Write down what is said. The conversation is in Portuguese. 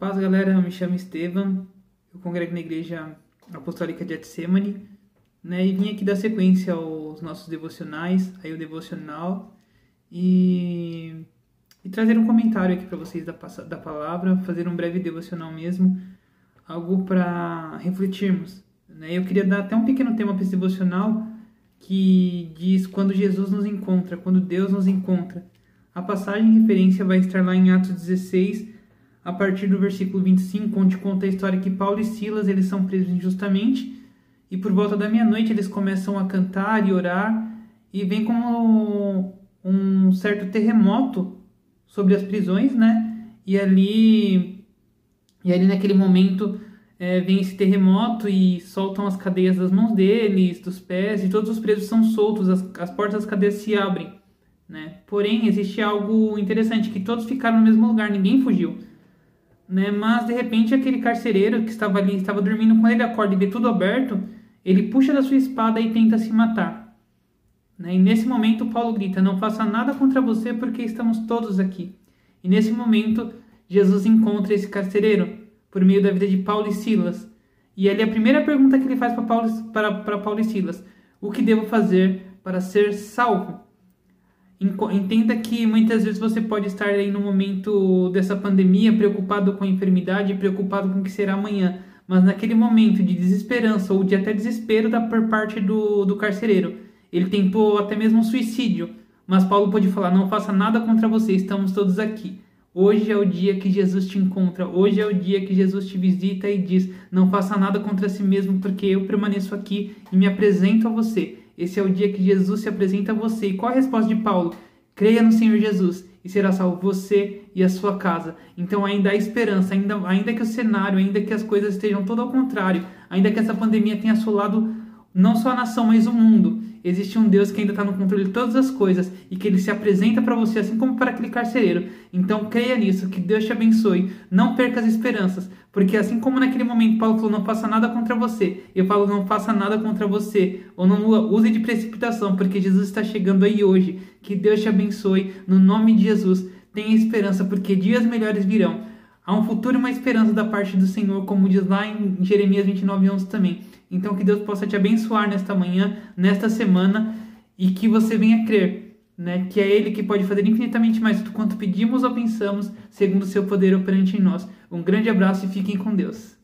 galera, eu me chamo Estevam, eu congrego na Igreja Apostólica de Etsemane, né, e vim aqui dar sequência aos nossos devocionais, aí o devocional, e, e trazer um comentário aqui para vocês da, da palavra, fazer um breve devocional mesmo, algo para refletirmos. Né? Eu queria dar até um pequeno tema para esse devocional, que diz quando Jesus nos encontra, quando Deus nos encontra. A passagem em referência vai estar lá em Atos 16, a partir do versículo 25, onde conta a história que Paulo e Silas eles são presos injustamente e por volta da meia-noite eles começam a cantar e orar e vem como um certo terremoto sobre as prisões, né? E ali e ali naquele momento é, vem esse terremoto e soltam as cadeias das mãos deles, dos pés e todos os presos são soltos, as, as portas das cadeias se abrem, né? Porém existe algo interessante que todos ficaram no mesmo lugar, ninguém fugiu né? Mas de repente aquele carcereiro que estava ali, estava dormindo, quando ele acorda e vê tudo aberto, ele puxa da sua espada e tenta se matar. Né? E nesse momento Paulo grita: Não faça nada contra você, porque estamos todos aqui. E nesse momento Jesus encontra esse carcereiro por meio da vida de Paulo e Silas. E ali a primeira pergunta que ele faz para Paulo, para, para Paulo e Silas: O que devo fazer para ser salvo? Entenda que muitas vezes você pode estar aí no momento dessa pandemia preocupado com a enfermidade, preocupado com o que será amanhã, mas naquele momento de desesperança ou de até desespero da por parte do, do carcereiro, ele tentou até mesmo suicídio, mas Paulo pode falar: não faça nada contra você, estamos todos aqui. Hoje é o dia que Jesus te encontra, hoje é o dia que Jesus te visita e diz: não faça nada contra si mesmo, porque eu permaneço aqui e me apresento a você. Esse é o dia que Jesus se apresenta a você. E qual a resposta de Paulo? Creia no Senhor Jesus e será salvo você e a sua casa. Então ainda há esperança, ainda, ainda que o cenário, ainda que as coisas estejam todo ao contrário, ainda que essa pandemia tenha assolado não só a nação, mas o mundo. Existe um Deus que ainda está no controle de todas as coisas e que ele se apresenta para você, assim como para aquele carcereiro. Então creia nisso, que Deus te abençoe. Não perca as esperanças, porque assim como naquele momento Paulo falou: não faça nada contra você, eu falo: não faça nada contra você, ou não use de precipitação, porque Jesus está chegando aí hoje. Que Deus te abençoe, no nome de Jesus. Tenha esperança, porque dias melhores virão. Há um futuro e uma esperança da parte do Senhor, como diz lá em Jeremias 29, 11 também. Então, que Deus possa te abençoar nesta manhã, nesta semana, e que você venha crer, né? Que é Ele que pode fazer infinitamente mais do quanto pedimos ou pensamos, segundo o seu poder operante em nós. Um grande abraço e fiquem com Deus.